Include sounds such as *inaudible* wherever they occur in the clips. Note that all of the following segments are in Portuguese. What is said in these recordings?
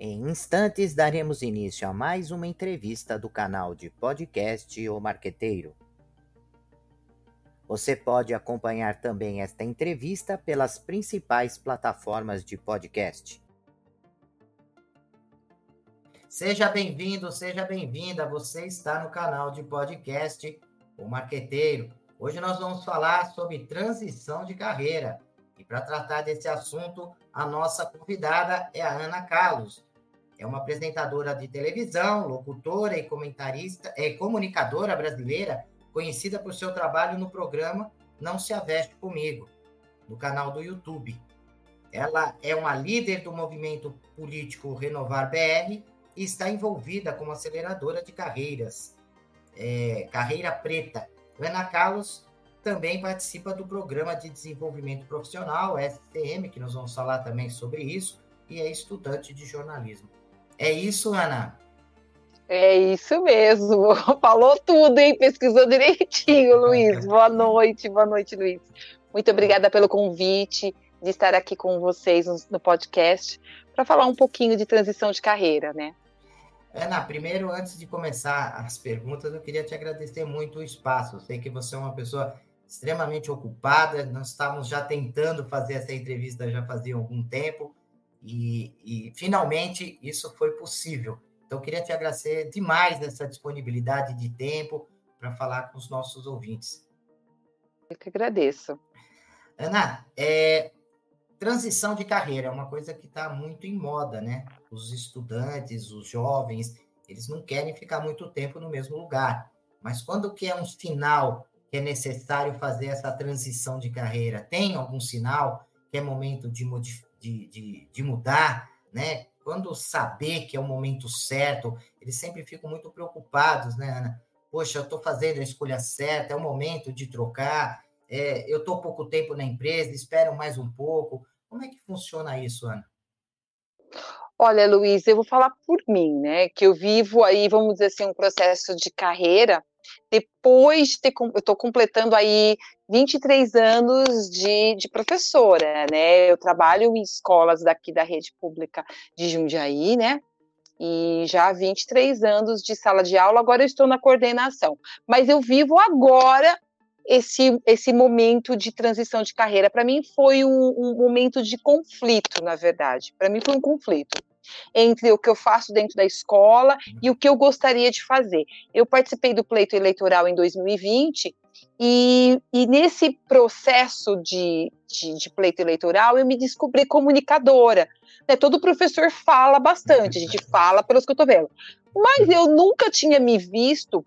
Em instantes daremos início a mais uma entrevista do canal de podcast O Marqueteiro. Você pode acompanhar também esta entrevista pelas principais plataformas de podcast. Seja bem-vindo, seja bem-vinda. Você está no canal de podcast O Marqueteiro. Hoje nós vamos falar sobre transição de carreira. E para tratar desse assunto, a nossa convidada é a Ana Carlos. É uma apresentadora de televisão, locutora e comentarista, é comunicadora brasileira, conhecida por seu trabalho no programa Não Se Aveste Comigo, no canal do YouTube. Ela é uma líder do movimento político Renovar BR e está envolvida como aceleradora de carreiras, é, Carreira Preta. Ana Carlos também participa do Programa de Desenvolvimento Profissional, STM, que nós vamos falar também sobre isso, e é estudante de jornalismo. É isso, Ana? É isso mesmo. *laughs* Falou tudo, hein? Pesquisou direitinho, *laughs* Luiz. Boa noite, boa noite, Luiz. Muito obrigada pelo convite de estar aqui com vocês no podcast para falar um pouquinho de transição de carreira, né? Ana, primeiro, antes de começar as perguntas, eu queria te agradecer muito o espaço. Eu sei que você é uma pessoa extremamente ocupada. Nós estávamos já tentando fazer essa entrevista já fazia algum tempo. E, e, finalmente isso foi possível. Então, queria te agradecer demais essa disponibilidade de tempo para falar com os nossos ouvintes. Eu que agradeço. Ana, é, transição de carreira é uma coisa que está muito em moda, né? Os estudantes, os jovens, eles não querem ficar muito tempo no mesmo lugar. Mas quando que é um sinal que é necessário fazer essa transição de carreira? Tem algum sinal que é momento de modificar? De, de, de mudar, né? Quando saber que é o momento certo, eles sempre ficam muito preocupados, né, Ana? Poxa, eu estou fazendo a escolha certa, é o momento de trocar, é, eu estou pouco tempo na empresa, espero mais um pouco. Como é que funciona isso, Ana? Olha, Luiz, eu vou falar por mim, né? Que eu vivo aí, vamos dizer assim, um processo de carreira depois de ter, eu estou completando aí 23 anos de, de professora, né? Eu trabalho em escolas daqui da rede pública de Jundiaí, né? E já há 23 anos de sala de aula, agora eu estou na coordenação. Mas eu vivo agora esse, esse momento de transição de carreira. Para mim foi um, um momento de conflito, na verdade. Para mim foi um conflito entre o que eu faço dentro da escola e o que eu gostaria de fazer. Eu participei do pleito eleitoral em 2020 e, e nesse processo de, de, de, pleito eleitoral eu me descobri comunicadora. Né? Todo professor fala bastante, a gente *laughs* fala pelos cotovelos. Mas eu nunca tinha me visto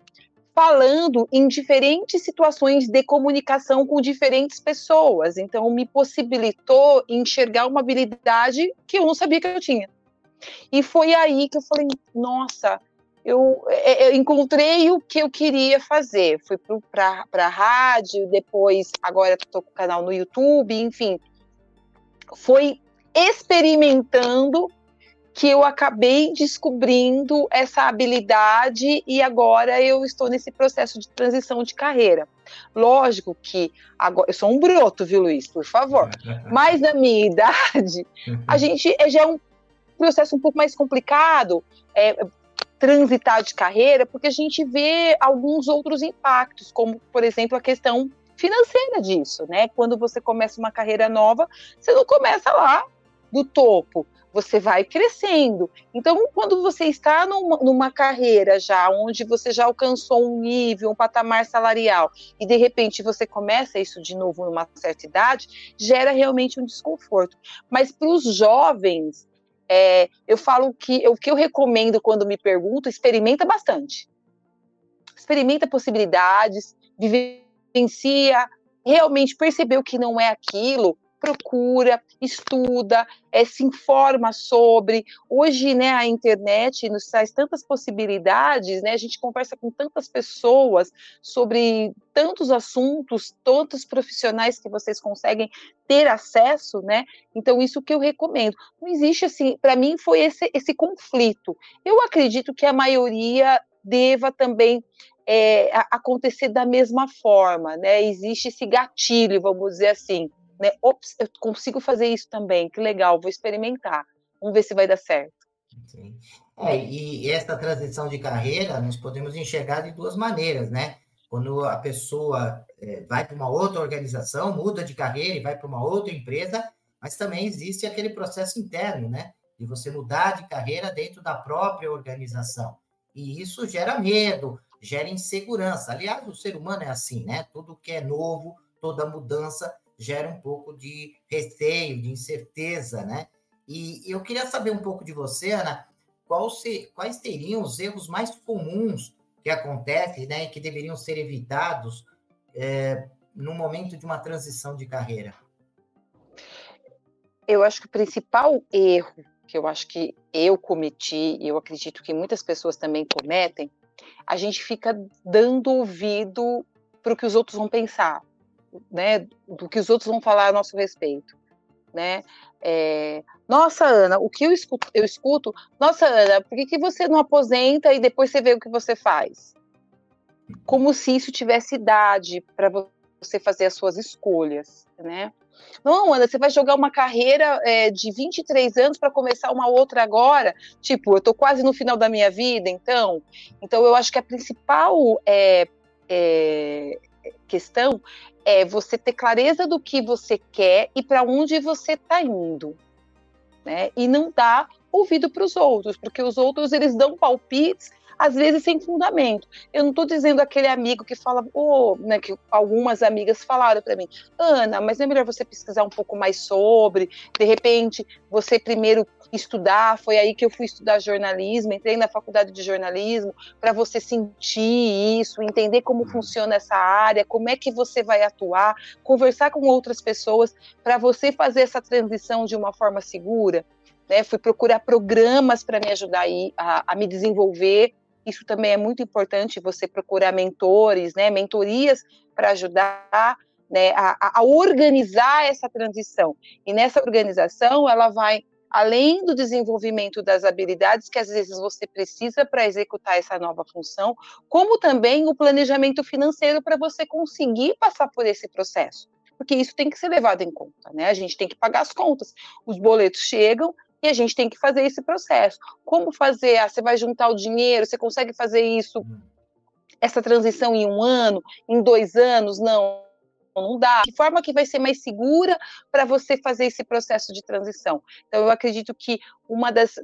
falando em diferentes situações de comunicação com diferentes pessoas. Então, me possibilitou enxergar uma habilidade que eu não sabia que eu tinha. E foi aí que eu falei, nossa, eu, é, eu encontrei o que eu queria fazer. Fui para a rádio, depois, agora estou com o canal no YouTube, enfim. Foi experimentando que eu acabei descobrindo essa habilidade e agora eu estou nesse processo de transição de carreira. Lógico que agora eu sou um broto, viu, Luiz? Por favor. *laughs* Mas na minha idade, a *laughs* gente já é um processo um pouco mais complicado, é, transitar de carreira, porque a gente vê alguns outros impactos, como, por exemplo, a questão financeira disso, né? Quando você começa uma carreira nova, você não começa lá do topo, você vai crescendo. Então, quando você está numa, numa, carreira já, onde você já alcançou um nível, um patamar salarial, e de repente você começa isso de novo numa certa idade, gera realmente um desconforto. Mas para os jovens, é, eu falo que o que eu recomendo quando me pergunto, experimenta bastante. Experimenta possibilidades, vivencia, realmente percebeu que não é aquilo, procura, estuda, é, se informa sobre. Hoje, né, a internet nos traz tantas possibilidades, né? A gente conversa com tantas pessoas sobre tantos assuntos, tantos profissionais que vocês conseguem ter acesso, né? Então, isso que eu recomendo. Não existe assim, para mim foi esse, esse conflito. Eu acredito que a maioria deva também é, acontecer da mesma forma, né? Existe esse gatilho, vamos dizer assim né? Ops, eu consigo fazer isso também, que legal, vou experimentar. Vamos ver se vai dar certo. É, e essa transição de carreira nós podemos enxergar de duas maneiras, né? Quando a pessoa é, vai para uma outra organização, muda de carreira e vai para uma outra empresa, mas também existe aquele processo interno, né? De você mudar de carreira dentro da própria organização. E isso gera medo, gera insegurança. Aliás, o ser humano é assim, né? Tudo que é novo, toda mudança gera um pouco de receio, de incerteza, né? E eu queria saber um pouco de você, Ana, se, quais seriam os erros mais comuns que acontecem, né, e que deveriam ser evitados é, no momento de uma transição de carreira? Eu acho que o principal erro que eu acho que eu cometi, e eu acredito que muitas pessoas também cometem, a gente fica dando ouvido para o que os outros vão pensar, né, do que os outros vão falar a nosso respeito, né? É, nossa, Ana, o que eu escuto, eu escuto, nossa, Ana, por que, que você não aposenta e depois você vê o que você faz? Como se isso tivesse idade para você fazer as suas escolhas, né? Não, Ana, você vai jogar uma carreira é, de 23 anos para começar uma outra agora? Tipo, eu estou quase no final da minha vida, então. Então, eu acho que a principal é, é, questão é você ter clareza do que você quer e para onde você está indo, né? E não dar ouvido para os outros, porque os outros eles dão palpites às vezes sem fundamento. Eu não estou dizendo aquele amigo que fala, oh, né, que algumas amigas falaram para mim, Ana, mas não é melhor você pesquisar um pouco mais sobre, de repente você primeiro estudar, foi aí que eu fui estudar jornalismo, entrei na faculdade de jornalismo para você sentir isso, entender como funciona essa área, como é que você vai atuar, conversar com outras pessoas para você fazer essa transição de uma forma segura. Né? Fui procurar programas para me ajudar a, a me desenvolver. Isso também é muito importante, você procurar mentores, né? mentorias para ajudar né, a, a, organizar essa transição. E nessa organização, ela vai além do desenvolvimento das habilidades que às vezes você precisa para executar essa nova função, como também o planejamento financeiro para você conseguir passar por esse processo. Porque isso tem que ser levado em conta, né? A gente tem que pagar as contas. Os boletos chegam e a gente tem que fazer esse processo. Como fazer? Ah, você vai juntar o dinheiro, você consegue fazer isso, hum. essa transição em um ano, em dois anos? Não não dá. De forma que vai ser mais segura para você fazer esse processo de transição. Então, eu acredito que uma das,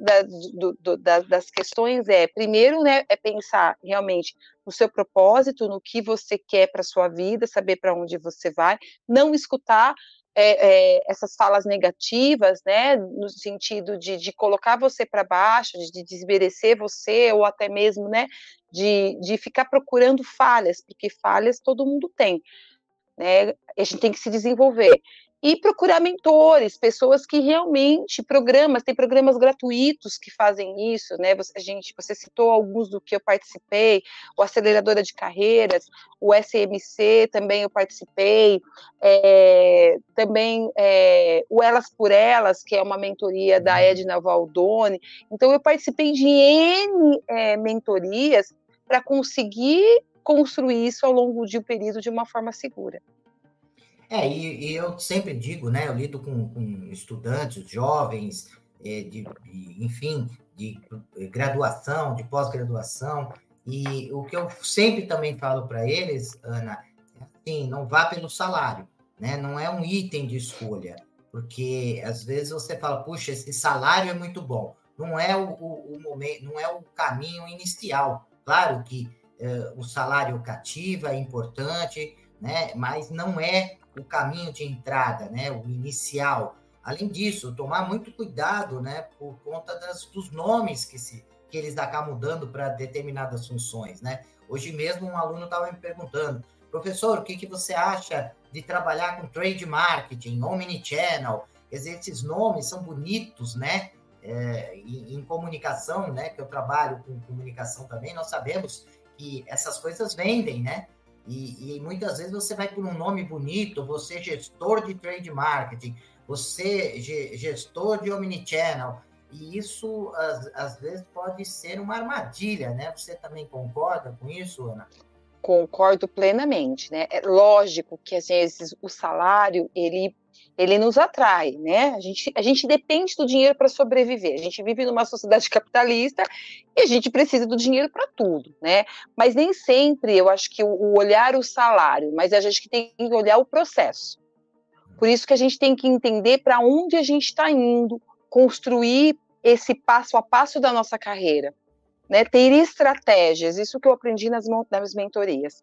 do, do, das, das questões é, primeiro, né, é pensar realmente no seu propósito, no que você quer para sua vida, saber para onde você vai, não escutar é, é, essas falas negativas, né, no sentido de, de colocar você para baixo, de, de desmerecer você, ou até mesmo, né, de, de ficar procurando falhas, porque falhas todo mundo tem né? A gente tem que se desenvolver e procurar mentores, pessoas que realmente programas, tem programas gratuitos que fazem isso, né? Você, a gente, você citou alguns do que eu participei, o aceleradora de carreiras, o SMC também eu participei, é, também é, o Elas por Elas, que é uma mentoria da uhum. Edna Valdone. Então eu participei de N é, mentorias para conseguir construir isso ao longo de um período de uma forma segura. É, e, e eu sempre digo, né, eu lido com, com estudantes, jovens, é, de, de, enfim, de graduação, de pós-graduação, e o que eu sempre também falo para eles, Ana, é assim, não vá pelo salário, né, não é um item de escolha, porque às vezes você fala, puxa, esse salário é muito bom, não é o, o, o momento, não é o caminho inicial. Claro que eh, o salário cativa é importante, né? Mas não é o caminho de entrada, né? O inicial. Além disso, tomar muito cuidado, né? Por conta das, dos nomes que se que eles acabam dando para determinadas funções, né? Hoje mesmo um aluno estava me perguntando, professor, o que, que você acha de trabalhar com trade marketing, omnichannel? Quer dizer, esses nomes são bonitos, né? É, em, em, comunicação, né? Que eu trabalho com comunicação também, nós sabemos que essas coisas vendem, né? E, e, muitas vezes você vai por um nome bonito, você é gestor de trade marketing, você gestor de omnichannel, e isso às, às vezes pode ser uma armadilha, né? Você também concorda com isso, Ana? Concordo plenamente, né? É lógico que às vezes o salário ele ele nos atrai, né? A gente, a gente depende do dinheiro para sobreviver. A gente vive numa sociedade capitalista e a gente precisa do dinheiro para tudo, né? Mas nem sempre eu acho que o, olhar o salário, mas a gente tem que olhar o processo. Por isso que a gente tem que entender para onde a gente está indo, construir esse passo a passo da nossa carreira, né? Ter estratégias, isso que eu aprendi nas, nas mentorias.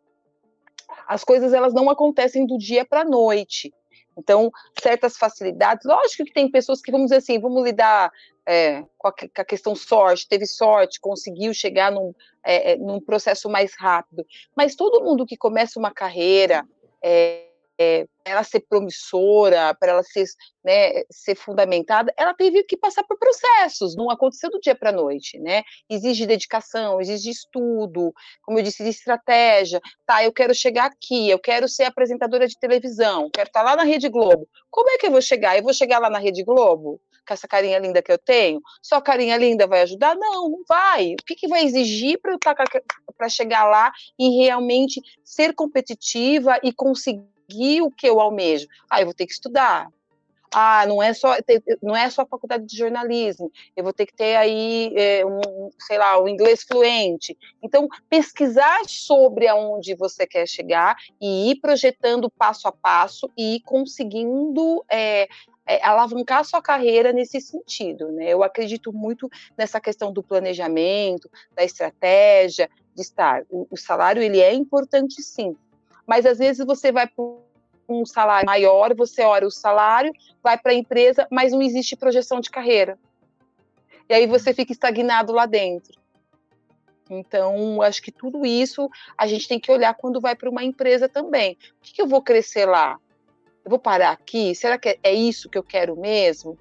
As coisas elas não acontecem do dia para a noite então, certas facilidades, lógico que tem pessoas que, vamos dizer assim, vamos lidar é, com, a, com, a, questão sorte, teve sorte, conseguiu chegar num, é, é num processo mais rápido, mas todo mundo que começa uma carreira, é, é, ela ser promissora, para ela ser, né, ser fundamentada, ela teve que passar por processos, não aconteceu do dia para a noite, né? Exige dedicação, exige estudo, como eu disse, de estratégia. Tá, eu quero chegar aqui, eu quero ser apresentadora de televisão, quero estar tá lá na Rede Globo. Como é que eu vou chegar? Eu vou chegar lá na Rede Globo? com essa carinha linda que eu tenho, só carinha linda vai ajudar? Não, não vai. O que, que vai exigir para eu tá para chegar lá e realmente ser competitiva e conseguir conseguir o que eu almejo? Ah, eu vou ter que estudar. Ah, não é só não é só a faculdade de jornalismo. Eu vou ter que ter aí é, um, sei lá, o um inglês fluente. Então, pesquisar sobre aonde você quer chegar e ir projetando passo a passo e ir conseguindo é, é, alavancar sua carreira nesse sentido, né? Eu acredito muito nessa questão do planejamento, da estratégia, de estar. O, o salário ele é importante sim, mas às vezes você vai para um salário maior, você olha o salário, vai para a empresa, mas não existe projeção de carreira. E aí você fica estagnado lá dentro. Então, acho que tudo isso a gente tem que olhar quando vai para uma empresa também. O que, que, eu vou crescer lá? Eu vou parar aqui? Será que é isso que eu quero mesmo?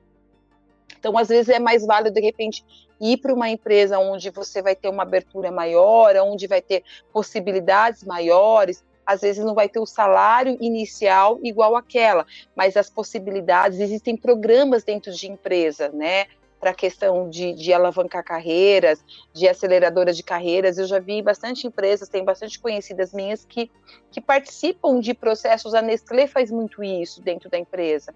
Então, às vezes é mais válido, de repente, ir para uma empresa onde você vai ter uma abertura maior, onde vai ter possibilidades maiores, às vezes não vai ter o salário inicial igual aquela, mas as possibilidades, existem programas dentro de empresa, né? Para a questão de, de alavancar carreiras, de aceleradora de carreiras. Eu já vi bastante empresas, tem bastante conhecidas minhas que, que participam de processos. A Nestlé faz muito isso dentro da empresa.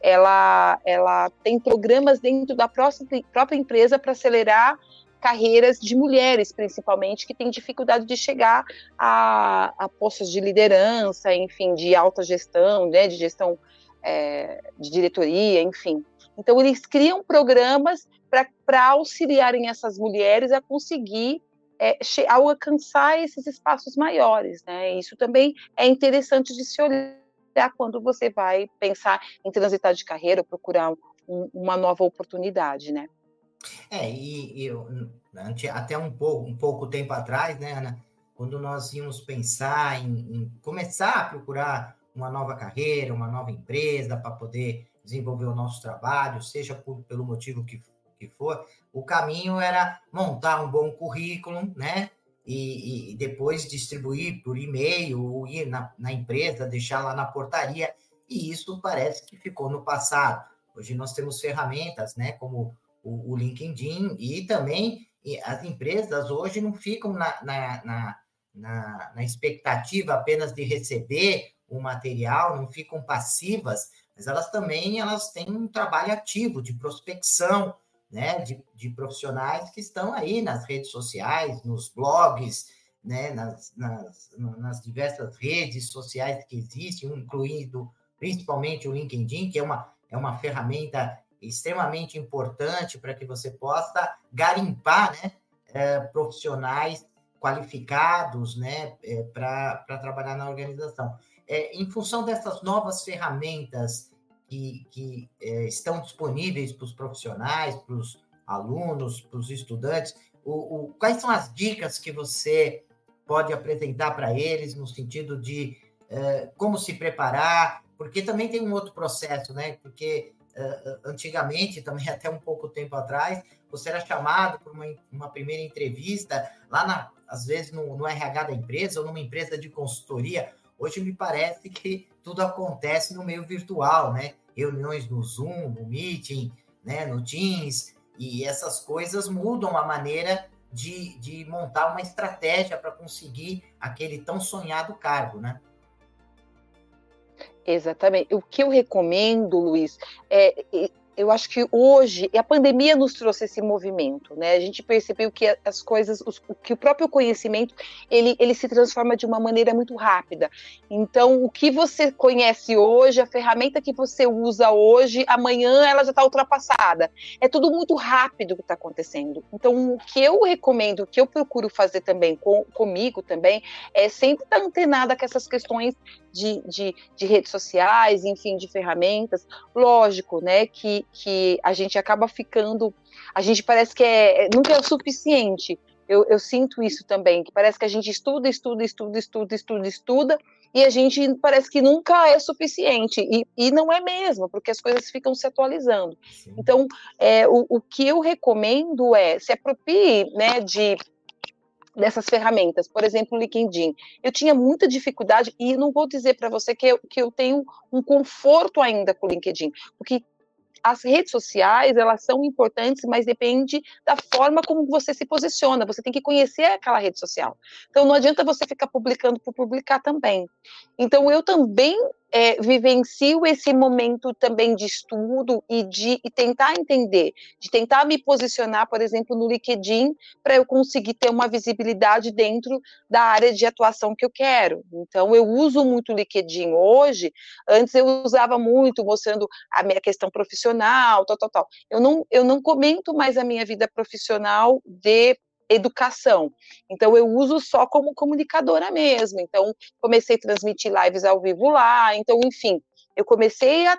Ela, ela tem programas dentro da própria, própria empresa para acelerar carreiras de mulheres, principalmente, que têm dificuldade de chegar a, a postos de liderança, enfim, de alta gestão, né, de gestão é, de diretoria, enfim. Então, eles criam programas para auxiliarem essas mulheres a conseguir é, alcançar esses espaços maiores, né? Isso também é interessante de se olhar quando você vai pensar em transitar de carreira ou procurar um, uma nova oportunidade, né? É, e, eu, até um pouco, um pouco tempo atrás, né, Ana, quando nós íamos pensar em, em começar a procurar uma nova carreira, uma nova empresa para poder desenvolver o nosso trabalho, seja por, pelo motivo que, que for, o caminho era montar um bom currículo, né? E, e depois distribuir por e-mail ou ir na, na empresa, deixar lá na portaria, e isso parece que ficou no passado. Hoje nós temos ferramentas, né, como o, o LinkedIn e também as empresas hoje não ficam na, na, na, na, na expectativa apenas de receber o material, não ficam passivas, mas elas também elas têm um trabalho ativo de prospecção, né, de, de profissionais que estão aí nas redes sociais, nos blogs, né, nas, nas, nas diversas redes sociais que existem, incluindo principalmente o LinkedIn, que é uma, é uma ferramenta extremamente importante para que você possa garimpar né, é, profissionais qualificados né, é, para trabalhar na organização. É, em função dessas novas ferramentas que, que é, estão disponíveis para os profissionais, para os alunos, para os estudantes, o, o, quais são as dicas que você pode apresentar para eles no sentido de é, como se preparar? Porque também tem um outro processo, né? Porque antigamente, também até um pouco tempo atrás, você era chamado para uma, uma primeira entrevista lá, na, às vezes, no, no RH da empresa ou numa empresa de consultoria. Hoje me parece que tudo acontece no meio virtual, né? Reuniões no Zoom, no Meeting, né? no Teams, e essas coisas mudam a maneira de, de montar uma estratégia para conseguir aquele tão sonhado cargo, né? Exatamente. O que eu recomendo, Luiz, é eu acho que hoje a pandemia nos trouxe esse movimento, né? A gente percebeu que as coisas, os, que o próprio conhecimento ele, ele se transforma de uma maneira muito rápida. Então, o que você conhece hoje, a ferramenta que você usa hoje, amanhã ela já está ultrapassada. É tudo muito rápido que está acontecendo. Então, o que eu recomendo, o que eu procuro fazer também com, comigo também, é sempre estar antenada com essas questões de, de, de, redes sociais, enfim, de ferramentas. Lógico, né, que, que a gente acaba ficando, a gente parece que é, é, nunca é o suficiente. Eu, eu sinto isso também, que parece que a gente estuda, estuda, estuda, estuda, estuda, estuda, e a gente parece que nunca é suficiente, e, e não é mesmo, porque as coisas ficam se atualizando. Sim. Então, é, o, o que eu recomendo é se aproprie né, de dessas ferramentas, por exemplo, o LinkedIn. Eu tinha muita dificuldade e não vou dizer para você que eu, que eu tenho um conforto ainda com o LinkedIn, porque as redes sociais, elas são importantes, mas depende da forma como você se posiciona. Você tem que conhecer aquela rede social. Então, não adianta você ficar publicando por publicar também. Então, eu também é, vivencio esse momento também de estudo e de e tentar entender, de tentar me posicionar, por exemplo, no LinkedIn, para eu conseguir ter uma visibilidade dentro da área de atuação que eu quero. Então, eu uso muito o LinkedIn hoje. Antes eu usava muito, mostrando a minha questão profissional, tal, tal, tal. Eu não, eu não comento mais a minha vida profissional de educação. Então, eu uso só como comunicadora mesmo. Então, comecei a transmitir lives ao vivo lá. Então, enfim, eu comecei a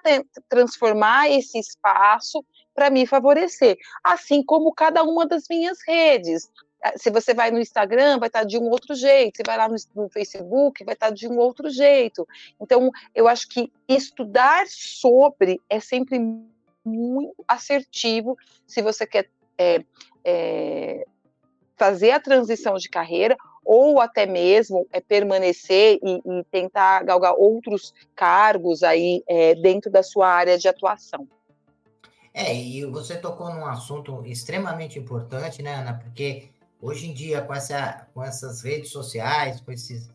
transformar esse espaço para me favorecer, assim como cada uma das minhas redes. Ah, se você vai no Instagram, vai estar tá de um outro jeito. Se vai lá no, no Facebook, vai estar tá de um outro jeito. Então, eu acho que estudar sobre é sempre muito assertivo se você quer é, é, fazer a transição de carreira ou até mesmo é, permanecer e, e, tentar galgar outros cargos aí é, dentro da sua área de atuação. É, e você tocou num assunto extremamente importante, né, Ana? Porque hoje em dia, com, essa, com essas redes sociais, com, esses,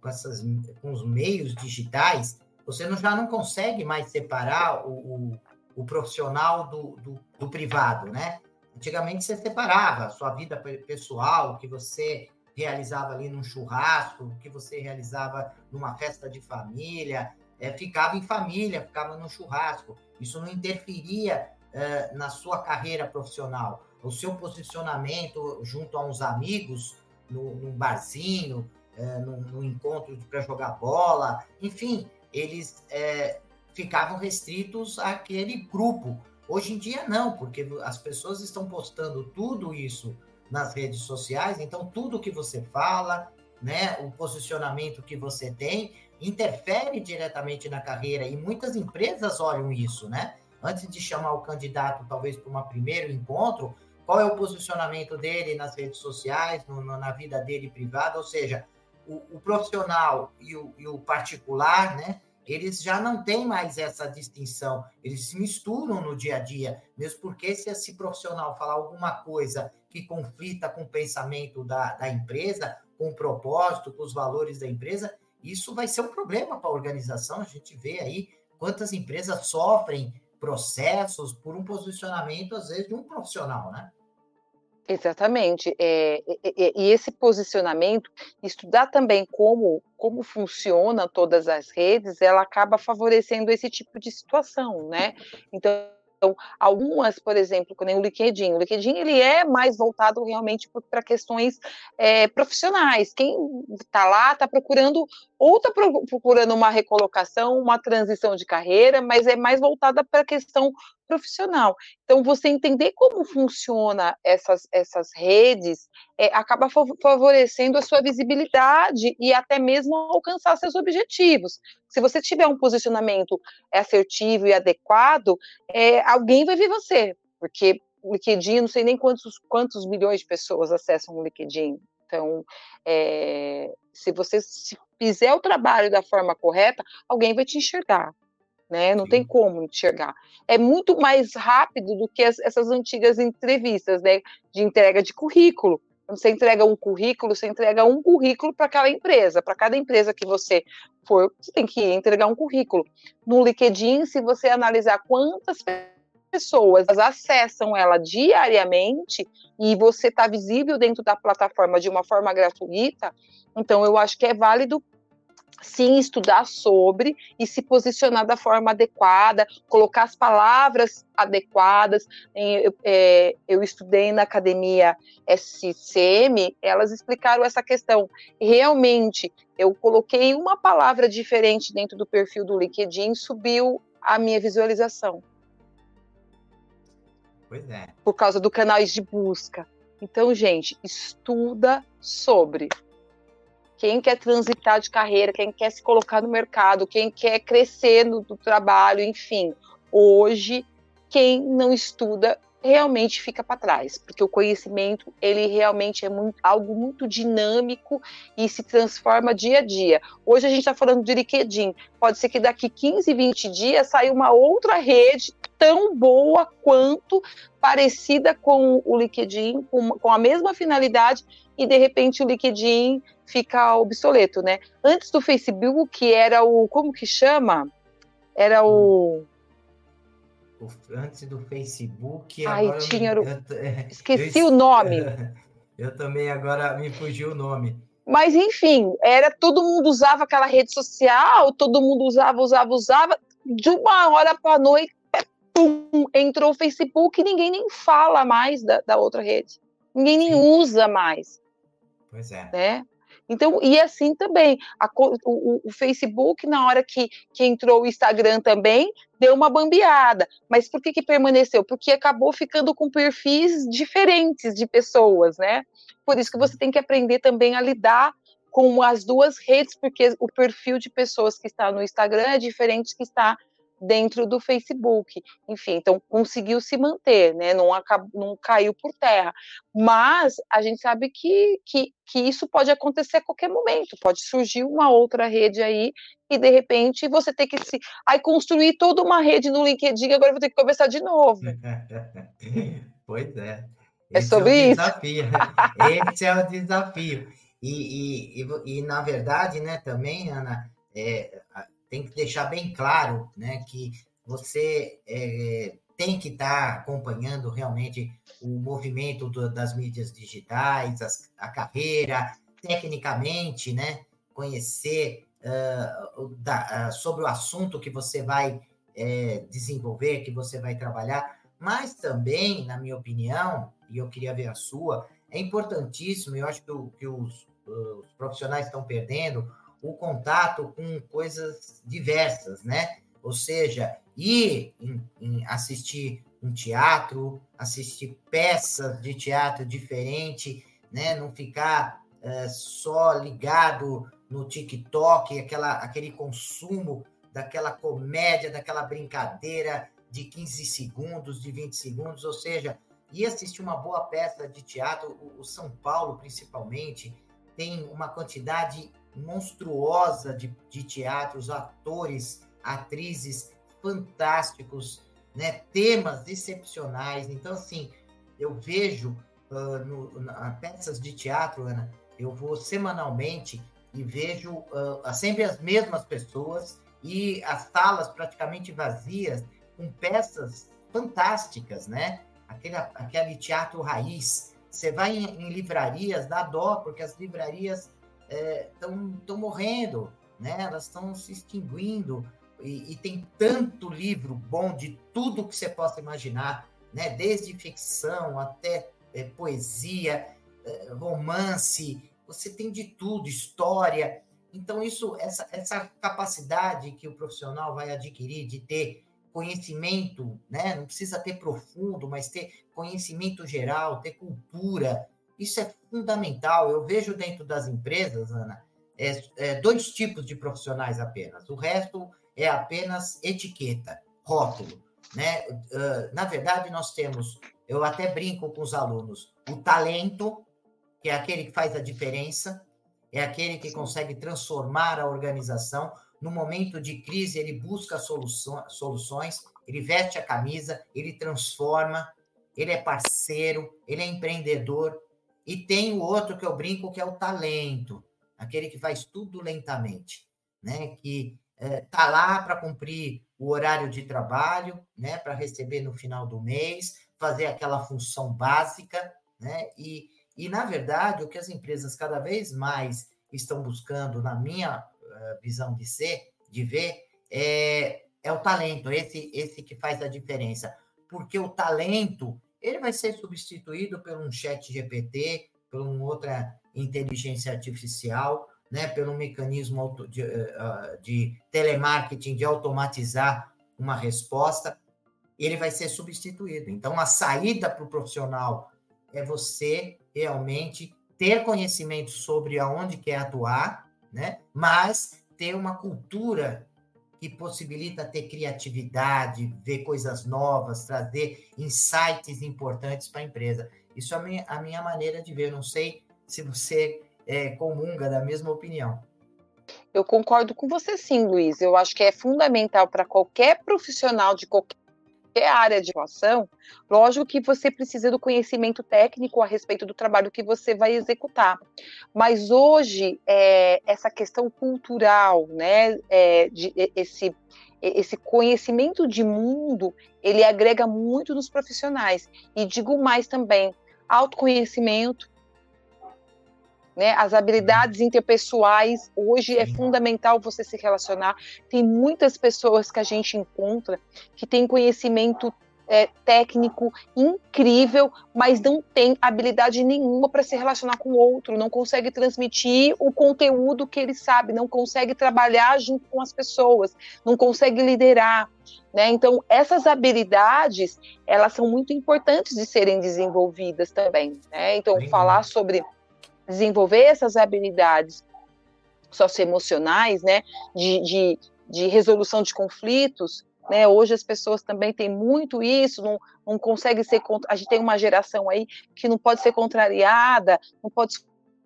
com, essas, com os meios digitais, você não, já não consegue mais separar o, o, o profissional do, do, do privado, né? Antigamente você separava a sua vida pessoal, o que você realizava ali num churrasco, o que você realizava numa festa de família, é, ficava em família, ficava no churrasco. Isso não interferia é, na sua carreira profissional. O seu posicionamento junto a uns amigos, no, num barzinho, é, num, num encontro para jogar bola, enfim, eles é, ficavam restritos àquele grupo Hoje em dia não, porque as pessoas estão postando tudo isso nas redes sociais, então tudo que você fala, né, o posicionamento que você tem, interfere diretamente na carreira e muitas empresas olham isso, né? Antes de chamar o candidato, talvez para um primeiro encontro, qual é o posicionamento dele nas redes sociais, no, na vida dele privada, ou seja, o, o profissional e o, e o particular, né? Eles já não têm mais essa distinção, eles se misturam no dia a dia, mesmo porque se esse profissional falar alguma coisa que conflita com o pensamento da, da empresa, com o propósito, com os valores da empresa, isso vai ser um problema para a organização. A gente vê aí quantas empresas sofrem processos por um posicionamento, às vezes, de um profissional, né? Exatamente. É, e, e, esse posicionamento, estudar também como, como funciona todas as redes, ela acaba favorecendo esse tipo de situação, né? Então, então, algumas, por exemplo, como o LinkedIn, o LinkedIn ele é mais voltado realmente para questões é, profissionais. Quem está lá está procurando ou está procurando uma recolocação, uma transição de carreira, mas é mais voltada para a questão profissional. Então, você entender como funciona essas, essas redes é, acaba favorecendo a sua visibilidade e até mesmo alcançar seus objetivos. Se você tiver um posicionamento assertivo e adequado, é, alguém vai ver você, porque o LinkedIn, não sei nem quantos, quantos milhões de pessoas acessam o LinkedIn. Então, é, se você fizer o trabalho da forma correta, alguém vai te enxergar né? Não Sim. tem como enxergar. É muito mais rápido do que as, essas antigas entrevistas, né? De entrega de currículo. Quando você entrega um currículo, você entrega um currículo para aquela empresa. Para cada empresa que você for, você tem que entregar um currículo. No LinkedIn, se você analisar quantas pessoas acessam ela diariamente e você está visível dentro da plataforma de uma forma gratuita, então eu acho que é válido sim estudar sobre e se posicionar da forma adequada, colocar as palavras adequadas. Eu, é, eu estudei na academia SCM, elas explicaram essa questão. Realmente, eu coloquei uma palavra diferente dentro do perfil do LinkedIn, subiu a minha visualização. Pois é. Por causa do canais de busca. Então, gente, estuda sobre quem quer transitar de carreira, quem quer se colocar no mercado, quem quer crescer no, trabalho, enfim. Hoje, quem não estuda realmente fica para trás, porque o conhecimento ele realmente é muito, algo muito dinâmico e se transforma dia a dia. Hoje a gente está falando de LinkedIn, pode ser que daqui 15, 20 dias saia uma outra rede tão boa quanto parecida com o LinkedIn, com, com a mesma finalidade, e de repente o LinkedIn fica obsoleto, né? Antes do Facebook, que era o. Como que chama? Era o. Antes do Facebook. Ai, tinha. Me... *laughs* Eu, esqueci eu, o nome. *laughs* Eu também agora me fugiu o nome. Mas enfim, era todo mundo usava aquela rede social, todo mundo usava, usava, usava. De uma hora para a noite, pum, entrou o Facebook e ninguém nem fala mais da, da outra rede. Ninguém nem usa mais. Pois é. Né? Então, e assim também, a, o, o, Facebook, na hora que, que entrou o Instagram também, deu uma bambeada. Mas por que, que permaneceu? Porque acabou ficando com perfis diferentes de pessoas, né? Por isso que você tem que aprender também a lidar com as duas redes, porque o perfil de pessoas que está no Instagram é diferente que está dentro do Facebook. Enfim, então conseguiu se manter, né? Não, acabou, não caiu por terra. Mas a gente sabe que, que, que isso pode acontecer a qualquer momento. Pode surgir uma outra rede aí e de repente você tem que se aí construir toda uma rede no LinkedIn. Agora eu vou ter que começar de novo. *laughs* pois é. é Esse é sobre é isso. Desafio. Esse é o desafio. E, e, e, e, na verdade, né, também, Ana, é, tem que deixar bem claro né, que você é, tem que estar tá acompanhando realmente o movimento do, das mídias digitais, as, a carreira, tecnicamente, né, conhecer uh, da, uh, sobre o assunto que você vai é, desenvolver, que você vai trabalhar, mas também, na minha opinião, e eu queria ver a sua, é importantíssimo, eu acho que, o, que os, os profissionais estão perdendo, o contato com coisas diversas, né? Ou seja, ir em, em assistir um teatro, assistir peças de teatro diferente, né? Não ficar é, só ligado no TikTok, aquela, aquele consumo daquela comédia, daquela brincadeira de 15 segundos, de 20 segundos, ou seja, ir assistir uma boa peça de teatro, o, o São Paulo principalmente, tem uma quantidade monstruosa de, de teatros, atores, atrizes fantásticos, né? temas excepcionais. Então, assim, eu vejo uh, no, na, peças de teatro, Ana, eu vou semanalmente e vejo uh, sempre as mesmas pessoas e as salas praticamente vazias com peças fantásticas, né? Aquele, aquele teatro raiz. Você vai em, em livrarias, dá dó, porque as livrarias estão é, morrendo, né? elas estão se extinguindo. E, e, tem tanto livro bom de tudo que você possa imaginar, né? desde ficção até é, poesia, é, romance, você tem de tudo, história. Então, isso, essa, essa capacidade que o profissional vai adquirir de ter conhecimento, né? não precisa ter profundo, mas ter conhecimento geral, ter cultura, isso é fundamental. Eu vejo dentro das empresas, Ana, é, é, dois tipos de profissionais apenas. O resto é apenas etiqueta, rótulo. Né? Uh, na verdade, nós temos, eu até brinco com os alunos, o talento, que é aquele que faz a diferença, é aquele que consegue transformar a organização. No momento de crise, ele busca soluções, ele veste a camisa, ele transforma, ele é parceiro, ele é empreendedor, E tem o outro que eu brinco, que é o talento, aquele que faz tudo lentamente, né? Que está é, lá para cumprir o horário de trabalho, né? Para receber no final do mês, fazer aquela função básica, né? E, e, na verdade, o que as empresas cada vez mais estão buscando, na minha uh, visão de ser, de ver, é, é o talento, esse, esse que faz a diferença. Porque o talento, ele vai ser substituído por um chat GPT, por uma outra inteligência artificial, né, pelo mecanismo de, eh, ah, de telemarketing, de automatizar uma resposta, ele vai ser substituído. Então, a saída para o profissional é você realmente ter conhecimento sobre aonde quer atuar, né? mas ter uma cultura que possibilita ter criatividade, ver coisas novas, trazer insights importantes para a empresa. Isso é a minha, maneira de ver. não sei se você é, comunga da mesma opinião. Eu concordo com você sim, Luiz. Eu acho que é fundamental para qualquer profissional de qualquer área de atuação, lógico que você precisa do conhecimento técnico a respeito do trabalho que você vai executar. Mas hoje, é, essa questão cultural, né, é, de, esse, esse conhecimento de mundo, ele agrega muito nos profissionais. E digo mais também, autoconhecimento, né? As habilidades interpessoais, hoje é fundamental você se relacionar. Tem muitas pessoas que a gente encontra que têm conhecimento é, técnico incrível, mas não tem habilidade nenhuma para se relacionar com o outro, não consegue transmitir o conteúdo que ele sabe, não consegue trabalhar junto com as pessoas, não consegue liderar. Né? Então, essas habilidades, elas são muito importantes de serem desenvolvidas também. Né? Então, falar sobre desenvolver essas habilidades socioemocionais, né, de, de, de resolução de conflitos, né, hoje as pessoas também têm muito isso, não, não consegue ser, a gente tem uma geração aí que não pode ser contrariada, não pode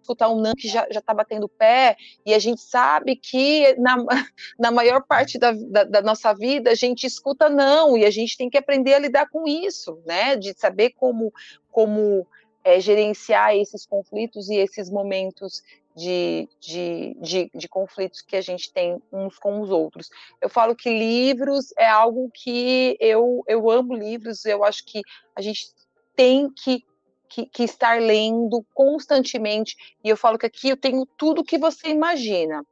escutar um não que já está batendo pé, e a gente sabe que na, *laughs* na maior parte da, da, da, nossa vida a gente escuta não, e a gente tem que aprender a lidar com isso, né, de saber como, como é, gerenciar esses conflitos e esses momentos de, de, de, de, conflitos que a gente tem uns com os outros. Eu falo que livros é algo que eu, eu amo livros, eu acho que a gente tem que, que, que estar lendo constantemente, e eu falo que aqui eu tenho tudo que você imagina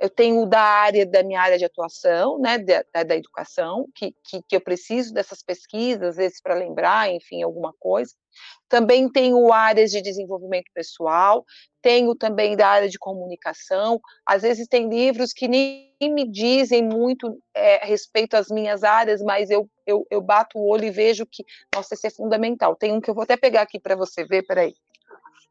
eu tenho da área da minha área de atuação, né, da, da educação, que, que, que, eu preciso dessas pesquisas, às vezes para lembrar, enfim, alguma coisa. Também tenho áreas de desenvolvimento pessoal, tenho também da área de comunicação. Às vezes tem livros que nem me dizem muito é, respeito às minhas áreas, mas eu, eu, eu bato o olho e vejo que, nossa, esse é fundamental. Tem um que eu vou até pegar aqui para você ver, peraí.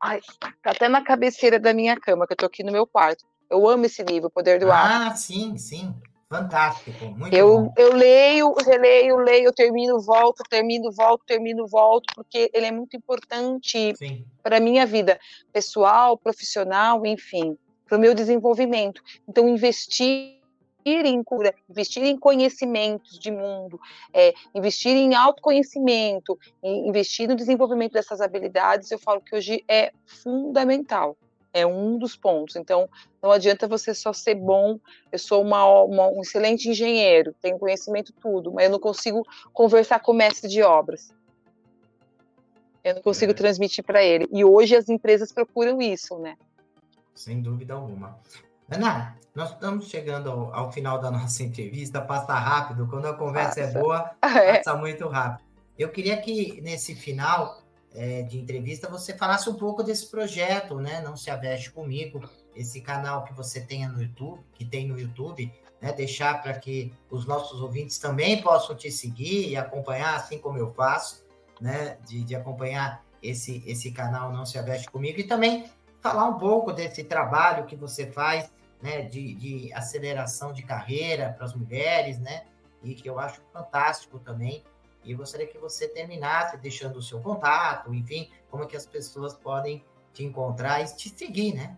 Ai, tá até na cabeceira da minha cama, que eu tô aqui no meu quarto eu amo esse livro, O Poder do Hábito. Ah, sim, sim. Fantástico, muito eu, bom. Eu leio, releio, leio, termino, volto, termino, volto, termino, volto, porque ele é muito importante para a minha vida pessoal, profissional, enfim, para o meu desenvolvimento. Então, investir em cura, investir em conhecimentos de mundo, é, investir em autoconhecimento, investir no desenvolvimento dessas habilidades, eu falo que hoje é fundamental é um dos pontos. Então, não adianta você só ser bom. Eu sou uma, uma, um excelente engenheiro, tenho conhecimento tudo, mas eu não consigo conversar com o mestre de obras. Eu não consigo é. transmitir para ele. E hoje as empresas procuram isso, né? Sem dúvida alguma. Ana, nós estamos chegando ao, ao final da *laughs* nossa entrevista. Passa rápido. Quando a conversa é passa. *laughs* é boa, passa é. muito rápido. Eu queria que nesse final é, de entrevista você falasse um pouco desse projeto, né? Não se aveste comigo, esse canal que você tenha no YouTube, que tem no YouTube, né? Deixar para que os nossos ouvintes também possam te seguir e acompanhar, assim como eu faço, né? De, de acompanhar esse, esse canal Não Se Aveste Comigo e também falar um pouco desse trabalho que você faz, né? De, de aceleração de carreira para as mulheres, né? E que eu acho fantástico também e gostaria que você terminasse deixando o seu contato, enfim, como que as pessoas podem te encontrar e te seguir, né?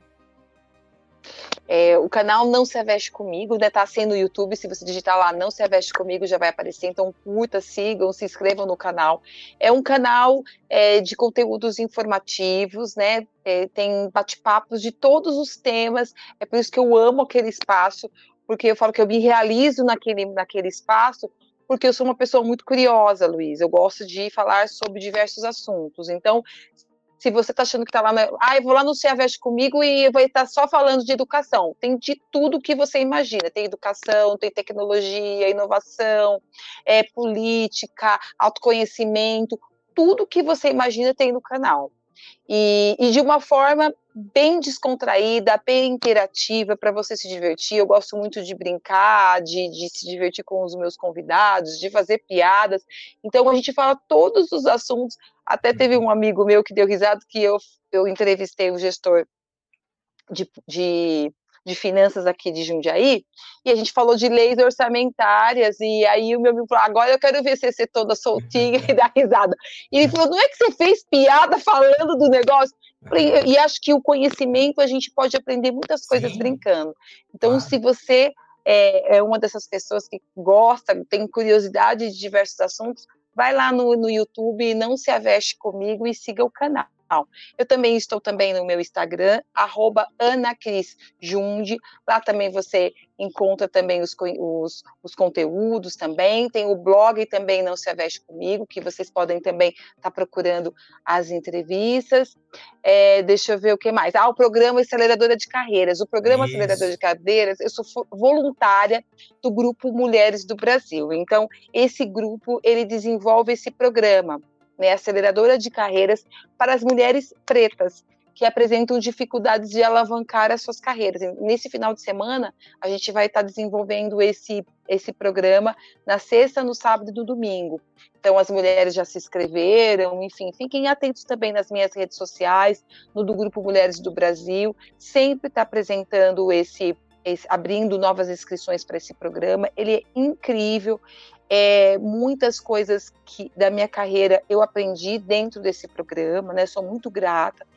É, o canal Não Se Aveste Comigo, né? Tá sendo no YouTube, se você digitar lá Não Se Aveste Comigo já vai aparecer, então curta, sigam, se inscrevam no canal. É um canal é, de conteúdos informativos, né? É, tem bate-papos de todos os temas, é por isso que eu amo aquele espaço, porque eu falo que eu me realizo naquele, naquele espaço, porque eu sou uma pessoa muito curiosa, Luiz. Eu gosto de falar sobre diversos assuntos. Então, se você está achando que está lá, na... ah, eu vou lá no Ciaveste comigo e vai estar tá só falando de educação. Tem de tudo que você imagina. Tem educação, tem tecnologia, inovação, é, política, autoconhecimento, tudo que você imagina tem no canal. E, e, de uma forma bem descontraída, bem interativa, para você se divertir. Eu gosto muito de brincar, de, de, se divertir com os meus convidados, de fazer piadas. Então a gente fala todos os assuntos. Até teve um amigo meu que deu risada que eu, eu entrevistei o gestor de, de de finanças aqui de Jundiaí, e a gente falou de leis orçamentárias, e aí o meu amigo falou, agora eu quero ver você ser toda soltinha e dar risada. E ele falou, não é que você fez piada falando do negócio? E acho que o conhecimento a gente pode aprender muitas coisas Sim. brincando. Então, se você é, é, uma dessas pessoas que gosta, tem curiosidade de diversos assuntos, vai lá no, no YouTube, não se aveste comigo e siga o canal. Eu também estou também no meu Instagram, arroba anacrisjunde. Lá também você encontra também os, os, os, conteúdos também. Tem o blog também Não Se Aveste Comigo, que vocês podem também estar tá procurando as entrevistas. É, deixa eu ver o que mais. Ah, o programa Aceleradora de Carreiras. O programa Isso. Aceleradora de Carreiras, eu sou voluntária do Grupo Mulheres do Brasil. Então, esse grupo, ele desenvolve esse programa né, aceleradora de carreiras para as mulheres pretas que apresentam dificuldades de alavancar as suas carreiras. Nesse final de semana, a gente vai estar desenvolvendo esse, esse programa na sexta, no sábado e no domingo. Então, as mulheres já se inscreveram, enfim, fiquem atentos também nas minhas redes sociais, no do Grupo Mulheres do Brasil, sempre está apresentando esse, esse, abrindo novas inscrições para esse programa. Ele é incrível, é, muitas coisas que da minha carreira eu aprendi dentro desse programa, né? Sou muito grata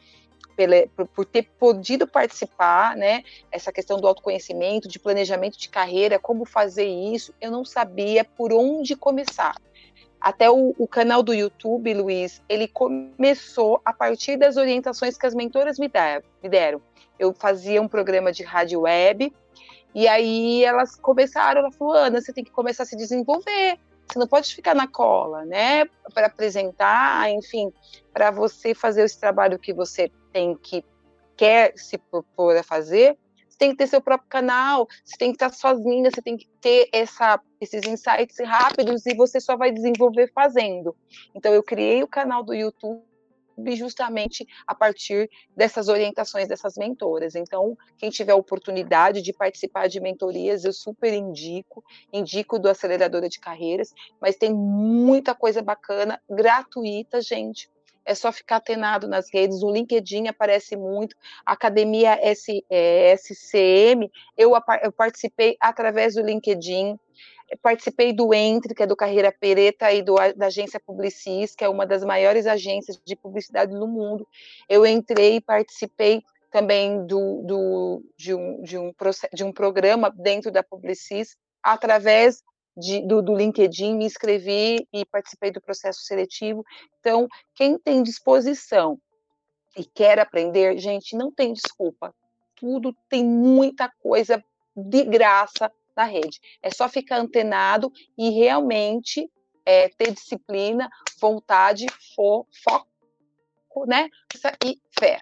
pela, por, por, ter podido participar, né? Essa questão do autoconhecimento, de planejamento de carreira, como fazer isso, eu não sabia por onde começar. Até o, o, canal do YouTube, Luiz, ele começou a partir das orientações que as mentoras me, deram. Eu fazia um programa de rádio web e aí elas começaram, ela falou, Ana, você tem que começar a se desenvolver, você não pode ficar na cola, né? Para apresentar, enfim, para você fazer esse trabalho que você tem que quer se propor a fazer, você tem que ter seu próprio canal, você tem que estar sozinha, você tem que ter essa, esses insights rápidos e você só vai desenvolver fazendo. Então eu criei o canal do YouTube justamente a partir dessas orientações dessas mentoras. Então, quem tiver a oportunidade de participar de mentorias, eu super indico, indico do Aceleradora de Carreiras, mas tem muita coisa bacana, gratuita, gente. É só ficar atenado nas redes, o LinkedIn aparece muito, Academia S, é, SCM, eu, eu participei através do LinkedIn, participei do Entre, que é do Carreira Pereta, e do, da agência Publicis, que é uma das maiores agências de publicidade do mundo. Eu entrei e participei também do, do, de, um, de, um, de um programa dentro da Publicis, através de, do, do, LinkedIn, me inscrevi e participei do processo seletivo. Então, quem tem disposição e quer aprender, gente, não tem desculpa. Tudo tem muita coisa de graça na rede. É só ficar antenado e realmente é, ter disciplina, vontade, fo, foco, né? E fé.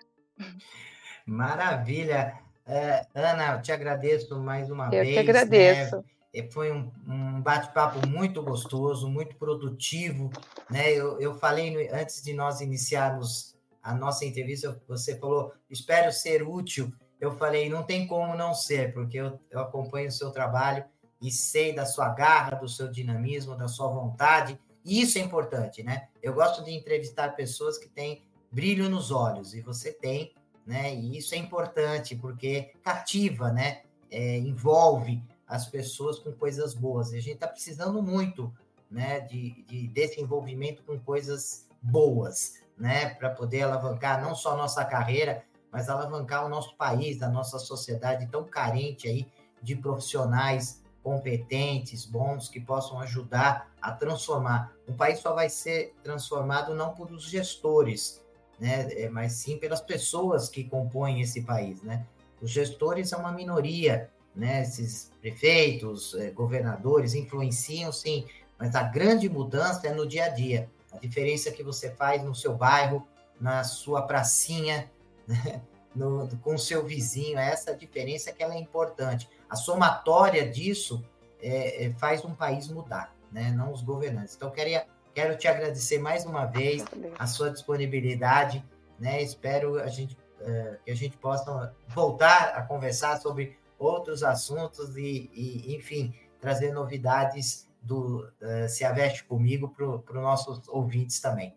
Maravilha. É, Ana, eu te agradeço mais uma eu vez. Eu que agradeço. Né? Foi um, um bate-papo muito gostoso, muito produtivo. Né? Eu, eu falei antes de nós iniciarmos a nossa entrevista, você falou: espero ser útil eu falei, não tem como não ser, porque eu, eu acompanho o seu trabalho e sei da sua garra, do seu dinamismo, da sua vontade, e isso é importante, né? Eu gosto de entrevistar pessoas que têm brilho nos olhos, e você tem, né? E isso é importante, porque cativa, né? É, envolve as pessoas com coisas boas. E a gente está precisando muito, né? De, de desse envolvimento com coisas boas, né? Para poder alavancar não só nossa carreira, mas alavancar o nosso país, a nossa sociedade tão carente aí de profissionais competentes, bons, que possam ajudar a transformar. Um país só vai ser transformado não por os gestores, né, é, mas sim pelas pessoas que compõem esse país, né? Os gestores são uma minoria, né? Esses prefeitos, eh, governadores influenciam sim, mas a grande mudança é no dia a dia. A diferença que você faz no seu bairro, na sua pracinha, *laughs* né? no, com o seu vizinho, essa diferença que ela é importante. A somatória disso é, é, faz um país mudar, né? não os governantes. Então, queria, quero te agradecer mais uma vez a sua disponibilidade. Né? Espero a gente, uh, que a gente possa voltar a conversar sobre outros assuntos e, e enfim, trazer novidades do uh, Se Aveste Comigo para os nossos ouvintes também.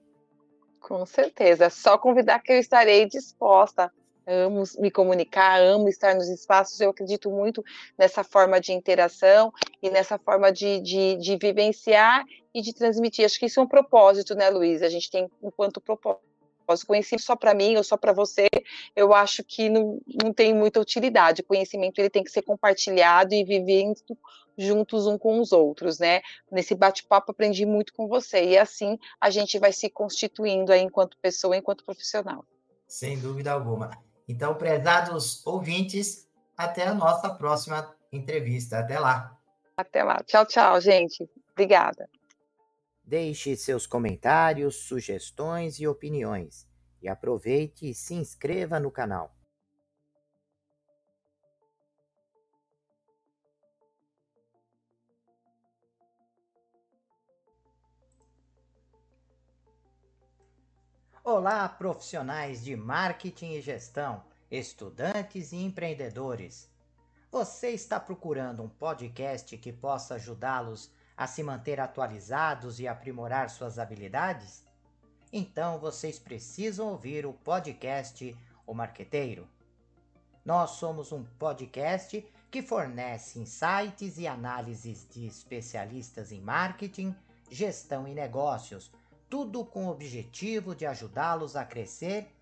Com certeza, é só convidar que eu estarei disposta amo me comunicar, amo estar nos espaços, eu acredito muito nessa forma de interação e nessa forma de, de, de vivenciar e de transmitir. Acho que isso é um propósito, né, Luiz? A gente tem enquanto propósito. Conhecimento só para mim ou só para você, eu acho que não, não tem muita utilidade. O conhecimento ele tem que ser compartilhado e vivendo juntos um com os outros, né? Nesse bate-papo aprendi muito com você e assim a gente vai se constituindo aí enquanto pessoa, enquanto profissional. Sem dúvida alguma. Então, prezados ouvintes, até a nossa próxima entrevista. Até lá. Até lá. Tchau, tchau, gente. Obrigada. Deixe seus comentários, sugestões e opiniões. E aproveite e se inscreva no canal. Olá, profissionais de marketing e gestão, estudantes e empreendedores. Você está procurando um podcast que possa ajudá-los a se manter atualizados e aprimorar suas habilidades? Então vocês precisam ouvir o podcast O Marqueteiro. Nós somos um podcast que fornece insights e análises de especialistas em marketing, gestão e negócios tudo com o objetivo de ajudá-los a crescer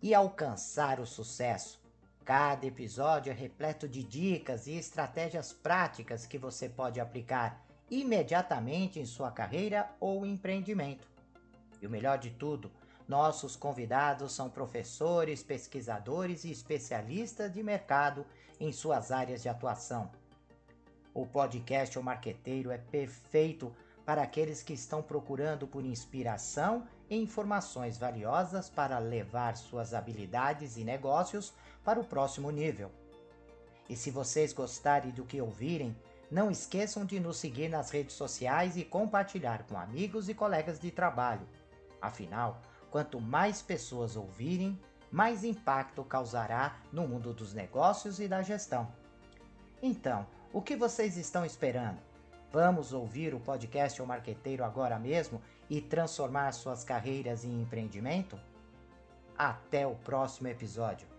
e alcançar o sucesso. Cada episódio é repleto de dicas e estratégias práticas que você pode aplicar imediatamente em sua carreira ou empreendimento. E o melhor de tudo, nossos convidados são professores, pesquisadores e especialistas de mercado em suas áreas de atuação. O podcast O Marqueteiro é perfeito para aqueles que estão procurando por inspiração e informações valiosas para levar suas habilidades e negócios para o próximo nível. E se vocês gostarem do que ouvirem, não esqueçam de nos seguir nas redes sociais e compartilhar com amigos e colegas de trabalho. Afinal, quanto mais pessoas ouvirem, mais impacto causará no mundo dos negócios e da gestão. Então, o que vocês estão esperando? Vamos ouvir o podcast O Marqueteiro agora mesmo e transformar suas carreiras em empreendimento? Até o próximo episódio.